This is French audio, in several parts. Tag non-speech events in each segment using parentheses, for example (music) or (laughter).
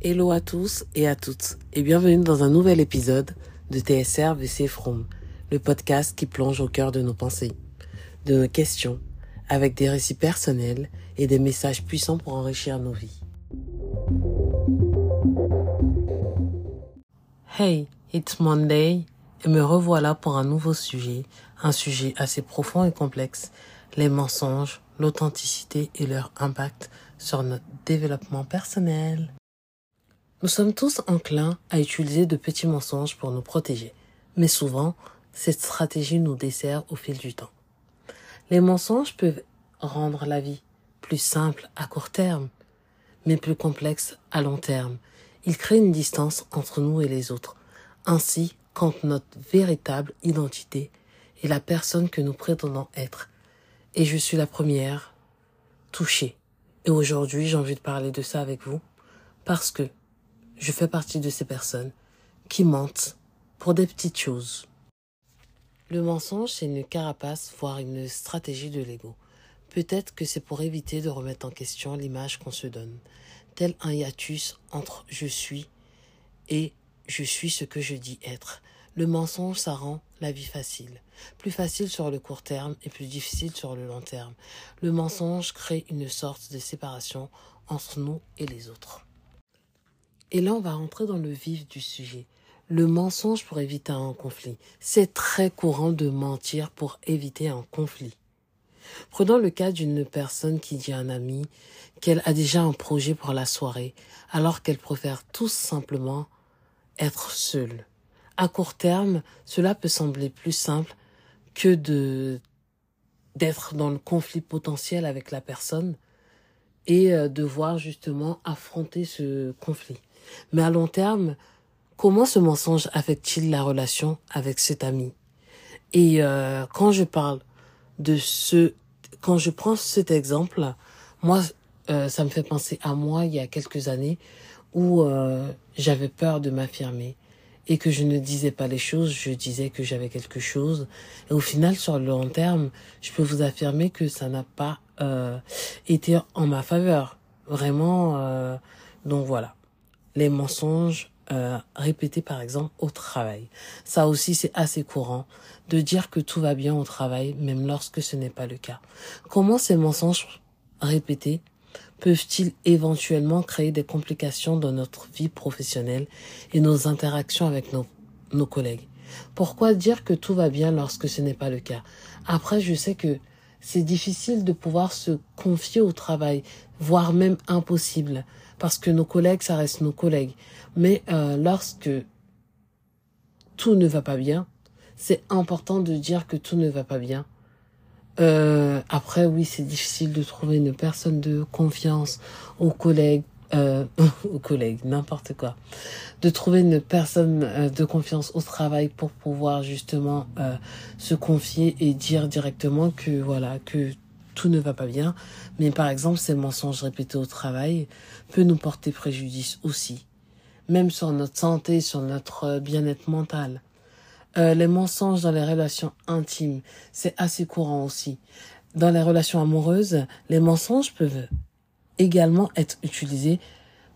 Hello à tous et à toutes et bienvenue dans un nouvel épisode de TSR VC From, le podcast qui plonge au cœur de nos pensées, de nos questions, avec des récits personnels et des messages puissants pour enrichir nos vies. Hey, it's Monday et me revoilà pour un nouveau sujet, un sujet assez profond et complexe, les mensonges, l'authenticité et leur impact sur notre développement personnel. Nous sommes tous enclins à utiliser de petits mensonges pour nous protéger, mais souvent, cette stratégie nous dessert au fil du temps. Les mensonges peuvent rendre la vie plus simple à court terme, mais plus complexe à long terme. Ils créent une distance entre nous et les autres. Ainsi, quand notre véritable identité est la personne que nous prétendons être. Et je suis la première touchée. Et aujourd'hui, j'ai envie de parler de ça avec vous parce que je fais partie de ces personnes qui mentent pour des petites choses. Le mensonge, c'est une carapace, voire une stratégie de l'ego. Peut-être que c'est pour éviter de remettre en question l'image qu'on se donne, tel un hiatus entre je suis et je suis ce que je dis être. Le mensonge, ça rend la vie facile. Plus facile sur le court terme et plus difficile sur le long terme. Le mensonge crée une sorte de séparation entre nous et les autres. Et là, on va rentrer dans le vif du sujet. Le mensonge pour éviter un conflit. C'est très courant de mentir pour éviter un conflit. Prenons le cas d'une personne qui dit à un ami qu'elle a déjà un projet pour la soirée, alors qu'elle préfère tout simplement être seule. À court terme, cela peut sembler plus simple que d'être dans le conflit potentiel avec la personne et euh, de voir justement affronter ce conflit. Mais à long terme, comment ce mensonge affecte-t-il la relation avec cet ami? Et euh, quand je parle de ce, quand je prends cet exemple, moi, euh, ça me fait penser à moi il y a quelques années où euh, j'avais peur de m'affirmer et que je ne disais pas les choses, je disais que j'avais quelque chose. Et au final, sur le long terme, je peux vous affirmer que ça n'a pas été en ma faveur. Vraiment. donc voilà les mensonges euh, répétés par exemple au travail. Ça aussi c'est assez courant de dire que tout va bien au travail même lorsque ce n'est pas le cas. Comment ces mensonges répétés peuvent-ils éventuellement créer des complications dans notre vie professionnelle et nos interactions avec nos, nos collègues? Pourquoi dire que tout va bien lorsque ce n'est pas le cas? Après, je sais que c'est difficile de pouvoir se confier au travail, voire même impossible parce que nos collègues, ça reste nos collègues. Mais euh, lorsque tout ne va pas bien, c'est important de dire que tout ne va pas bien. Euh, après, oui, c'est difficile de trouver une personne de confiance aux collègues, euh, (laughs) aux collègues, n'importe quoi. De trouver une personne euh, de confiance au travail pour pouvoir justement euh, se confier et dire directement que voilà que tout ne va pas bien, mais par exemple ces mensonges répétés au travail peut nous porter préjudice aussi, même sur notre santé, sur notre euh, bien-être mental. Euh, les mensonges dans les relations intimes, c'est assez courant aussi. Dans les relations amoureuses, les mensonges peuvent également être utilisés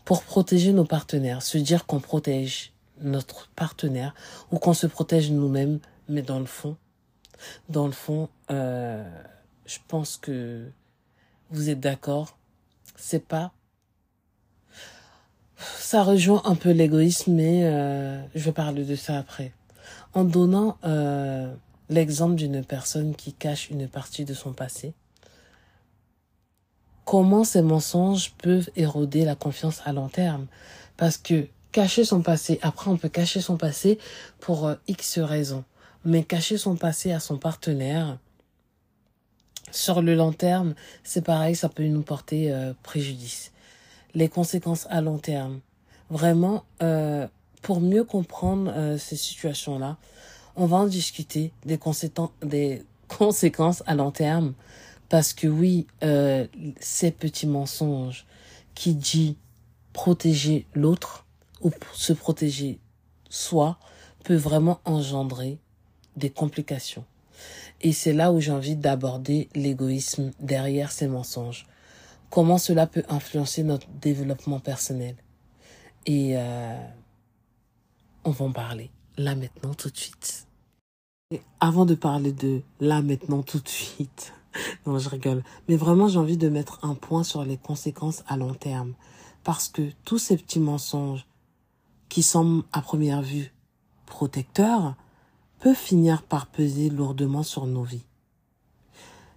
pour protéger nos partenaires, se dire qu'on protège notre partenaire ou qu'on se protège nous-mêmes, mais dans le fond, dans le fond, euh, je pense que vous êtes d'accord. C'est pas. Ça rejoint un peu l'égoïsme, mais euh, je vais parler de ça après. En donnant euh, l'exemple d'une personne qui cache une partie de son passé, comment ces mensonges peuvent éroder la confiance à long terme Parce que cacher son passé, après on peut cacher son passé pour euh, X raisons, mais cacher son passé à son partenaire, sur le long terme, c'est pareil, ça peut nous porter euh, préjudice. Les conséquences à long terme. Vraiment, euh, pour mieux comprendre euh, ces situations-là, on va en discuter des, des (laughs) conséquences à long terme. Parce que oui, ces petits mensonges qui dit protéger l'autre ou se protéger soi peut vraiment engendrer des complications. Et c'est là où j'ai envie d'aborder l'égoïsme derrière ces mensonges. Comment cela peut influencer notre développement personnel. Et euh, on va en parler là maintenant tout de suite. Avant de parler de là maintenant tout de suite, (laughs) non je rigole, mais vraiment j'ai envie de mettre un point sur les conséquences à long terme. Parce que tous ces petits mensonges qui semblent à première vue protecteurs peuvent finir par peser lourdement sur nos vies.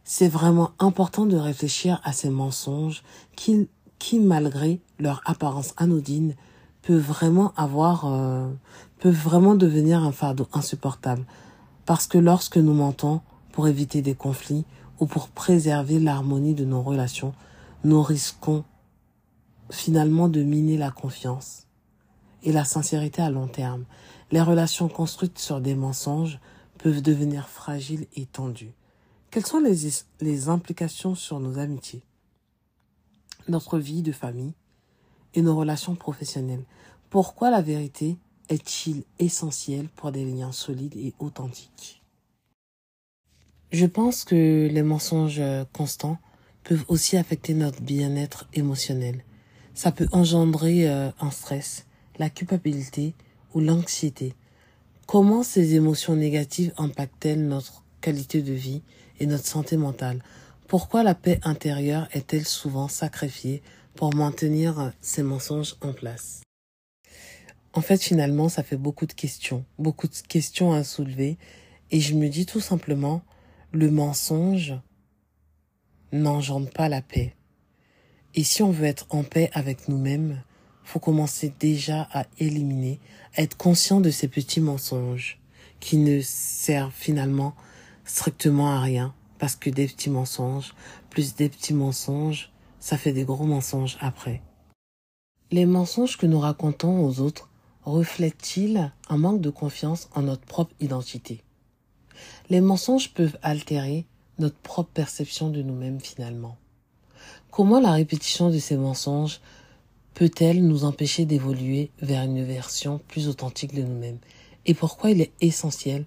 C'est vraiment important de réfléchir à ces mensonges qui, qui malgré leur apparence anodine, peuvent vraiment avoir, euh, peuvent vraiment devenir un fardeau insupportable. Parce que lorsque nous mentons pour éviter des conflits ou pour préserver l'harmonie de nos relations, nous risquons finalement de miner la confiance et la sincérité à long terme. Les relations construites sur des mensonges peuvent devenir fragiles et tendues. Quelles sont les, implications sur nos amitiés, notre vie de famille et nos relations professionnelles? Pourquoi la vérité est-il essentiel pour des liens solides et authentiques? Je pense que les mensonges constants peuvent aussi affecter notre bien-être émotionnel. Ça peut engendrer euh, un stress, la culpabilité ou l'anxiété. Comment ces émotions négatives impactent-elles notre qualité de vie et notre santé mentale? Pourquoi la paix intérieure est-elle souvent sacrifiée pour maintenir ces mensonges en place? En fait, finalement, ça fait beaucoup de questions, beaucoup de questions à soulever et je me dis tout simplement, le mensonge n'engendre pas la paix. Et si on veut être en paix avec nous-mêmes, faut commencer déjà à éliminer, à être conscient de ces petits mensonges qui ne servent finalement strictement à rien parce que des petits mensonges, plus des petits mensonges, ça fait des gros mensonges après. Les mensonges que nous racontons aux autres reflètent-ils un manque de confiance en notre propre identité? Les mensonges peuvent altérer notre propre perception de nous-mêmes finalement. Comment la répétition de ces mensonges peut-elle nous empêcher d'évoluer vers une version plus authentique de nous-mêmes? Et pourquoi il est essentiel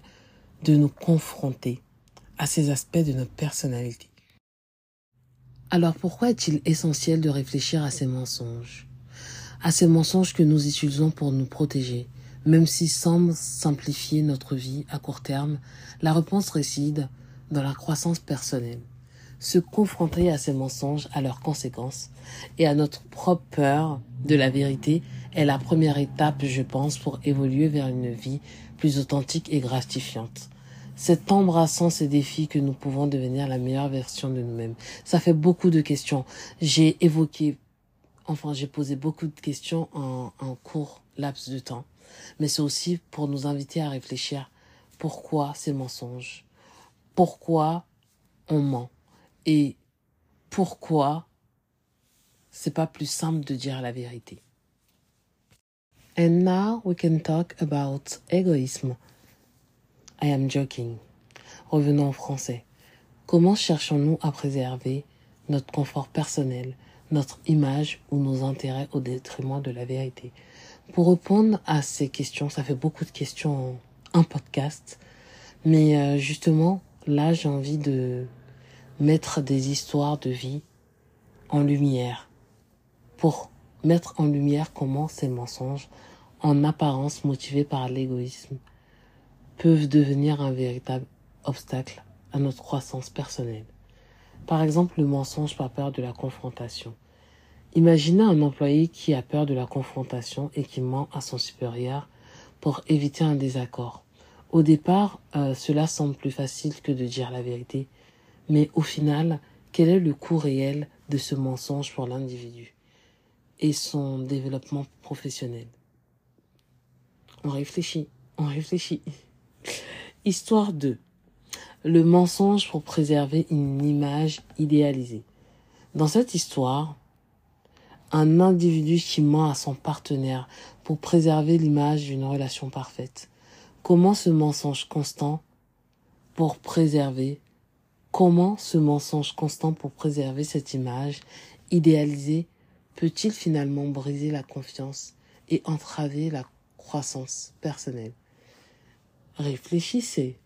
de nous confronter à ces aspects de notre personnalité? Alors pourquoi est-il essentiel de réfléchir à ces mensonges? À ces mensonges que nous utilisons pour nous protéger, même s'ils semblent simplifier notre vie à court terme, la réponse réside dans la croissance personnelle se confronter à ces mensonges, à leurs conséquences et à notre propre peur de la vérité est la première étape, je pense, pour évoluer vers une vie plus authentique et gratifiante. C'est en embrassant ces défis que nous pouvons devenir la meilleure version de nous-mêmes. Ça fait beaucoup de questions. J'ai évoqué, enfin, j'ai posé beaucoup de questions en, en court laps de temps. Mais c'est aussi pour nous inviter à réfléchir. Pourquoi ces mensonges? Pourquoi on ment? et pourquoi c'est pas plus simple de dire la vérité? And now we can talk about égoïsme. I am joking. Revenons en français. Comment cherchons-nous à préserver notre confort personnel, notre image ou nos intérêts au détriment de la vérité? Pour répondre à ces questions, ça fait beaucoup de questions en un podcast, mais euh, justement, là j'ai envie de mettre des histoires de vie en lumière, pour mettre en lumière comment ces mensonges, en apparence motivés par l'égoïsme, peuvent devenir un véritable obstacle à notre croissance personnelle. Par exemple, le mensonge par peur de la confrontation. Imaginez un employé qui a peur de la confrontation et qui ment à son supérieur pour éviter un désaccord. Au départ, euh, cela semble plus facile que de dire la vérité, mais au final, quel est le coût réel de ce mensonge pour l'individu et son développement professionnel? On réfléchit, on réfléchit. Histoire 2. Le mensonge pour préserver une image idéalisée. Dans cette histoire, un individu qui ment à son partenaire pour préserver l'image d'une relation parfaite. Comment ce mensonge constant pour préserver Comment ce mensonge constant pour préserver cette image idéalisée peut-il finalement briser la confiance et entraver la croissance personnelle? Réfléchissez.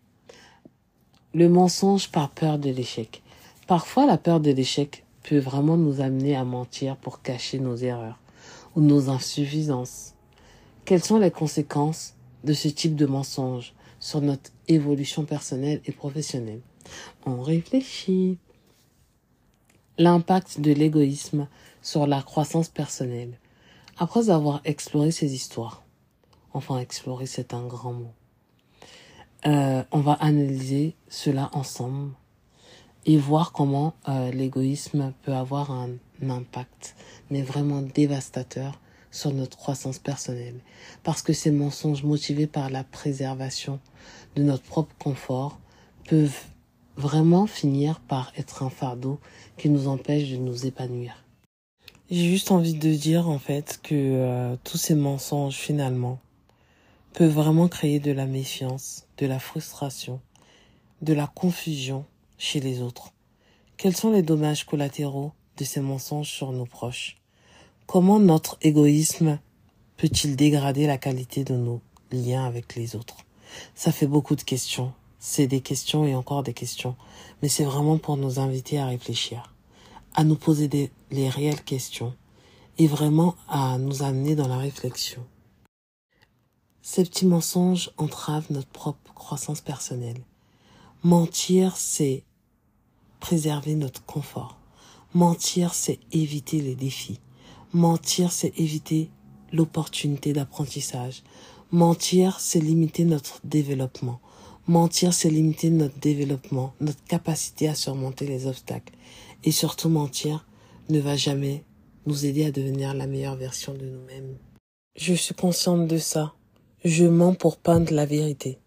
Le mensonge par peur de l'échec. Parfois, la peur de l'échec peut vraiment nous amener à mentir pour cacher nos erreurs ou nos insuffisances. Quelles sont les conséquences de ce type de mensonge sur notre évolution personnelle et professionnelle? On réfléchit. L'impact de l'égoïsme sur la croissance personnelle. Après avoir exploré ces histoires, enfin explorer c'est un grand mot, euh, on va analyser cela ensemble et voir comment euh, l'égoïsme peut avoir un, impact, mais vraiment dévastateur sur notre croissance personnelle. Parce que ces mensonges motivés par la préservation de notre propre confort peuvent vraiment finir par être un fardeau qui nous empêche de nous épanouir. J'ai juste envie de dire en fait que euh, tous ces mensonges finalement peuvent vraiment créer de la méfiance, de la frustration, de la confusion chez les autres. Quels sont les dommages collatéraux de ces mensonges sur nos proches? Comment notre égoïsme peut-il dégrader la qualité de nos liens avec les autres? Ça fait beaucoup de questions. C'est des questions et encore des questions. Mais c'est vraiment pour nous inviter à réfléchir, à nous poser des, les réelles questions et vraiment à nous amener dans la réflexion. Ces petits mensonges entravent notre propre croissance personnelle. Mentir, c'est préserver notre confort. Mentir, c'est éviter les défis. Mentir, c'est éviter l'opportunité d'apprentissage. Mentir, c'est limiter notre développement. Mentir, c'est limiter notre développement, notre capacité à surmonter les obstacles. Et surtout, mentir ne va jamais nous aider à devenir la meilleure version de nous-mêmes. Je suis consciente de ça. Je mens pour peindre la vérité.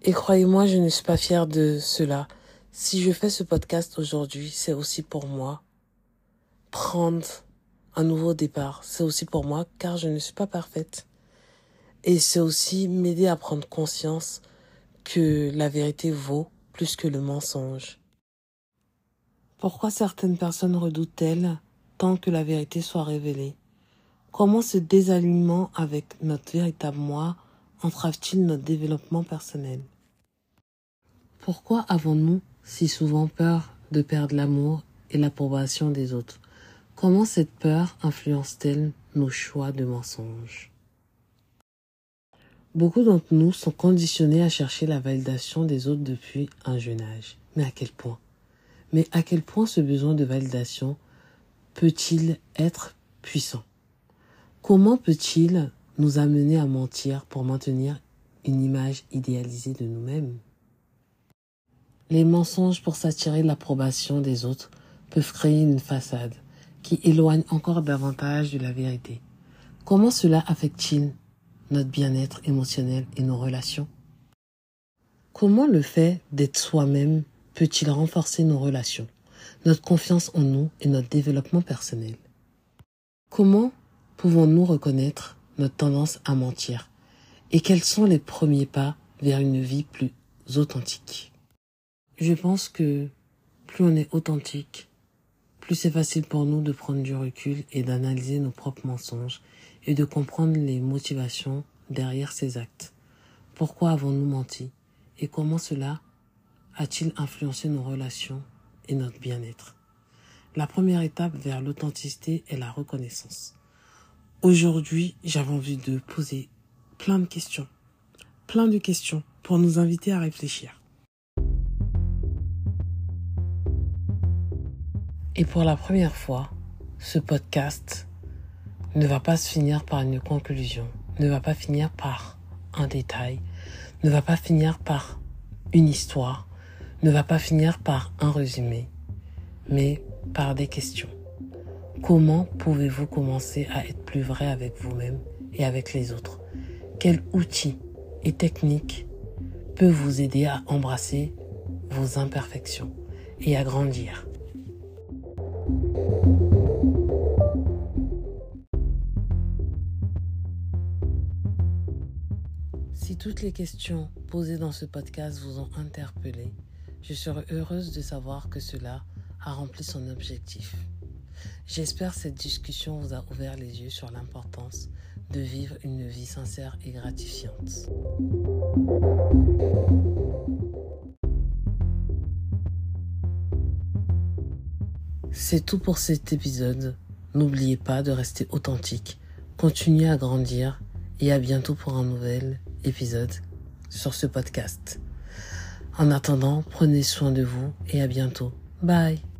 Et croyez-moi, je ne suis pas fière de cela. Si je fais ce podcast aujourd'hui, c'est aussi pour moi prendre un nouveau départ. C'est aussi pour moi car je ne suis pas parfaite. Et c'est aussi m'aider à prendre conscience que la vérité vaut plus que le mensonge. Pourquoi certaines personnes redoutent-elles tant que la vérité soit révélée? Comment ce désalignement avec notre véritable moi entrave-t-il notre développement personnel? Pourquoi avons-nous si souvent peur de perdre l'amour et l'approbation des autres. Comment cette peur influence-t-elle nos choix de mensonges? Beaucoup d'entre nous sont conditionnés à chercher la validation des autres depuis un jeune âge. Mais à quel point? Mais à quel point ce besoin de validation peut-il être puissant? Comment peut-il nous amener à mentir pour maintenir une image idéalisée de nous-mêmes? Les mensonges pour s'attirer l'approbation des autres peuvent créer une façade qui éloigne encore davantage de la vérité. Comment cela affecte-t-il notre bien-être émotionnel et nos relations? Comment le fait d'être soi-même peut-il renforcer nos relations, notre confiance en nous et notre développement personnel? Comment pouvons-nous reconnaître notre tendance à mentir? Et quels sont les premiers pas vers une vie plus authentique? Je pense que plus on est authentique, plus c'est facile pour nous de prendre du recul et d'analyser nos propres mensonges et de comprendre les motivations derrière ces actes. Pourquoi avons-nous menti et comment cela a-t-il influencé nos relations et notre bien-être? La première étape vers l'authenticité est la reconnaissance. Aujourd'hui, j'avais envie de poser plein de questions, plein de questions pour nous inviter à réfléchir. Et pour la première fois, ce podcast ne va pas se finir par une conclusion, ne va pas finir par un détail, ne va pas finir par une histoire, ne va pas finir par un résumé, mais par des questions. Comment pouvez-vous commencer à être plus vrai avec vous-même et avec les autres? Quel outil et technique peut vous aider à embrasser vos imperfections et à grandir? Toutes les questions posées dans ce podcast vous ont interpellé, je serai heureuse de savoir que cela a rempli son objectif. J'espère que cette discussion vous a ouvert les yeux sur l'importance de vivre une vie sincère et gratifiante. C'est tout pour cet épisode. N'oubliez pas de rester authentique, continuez à grandir et à bientôt pour un nouvel épisode sur ce podcast. En attendant, prenez soin de vous et à bientôt. Bye.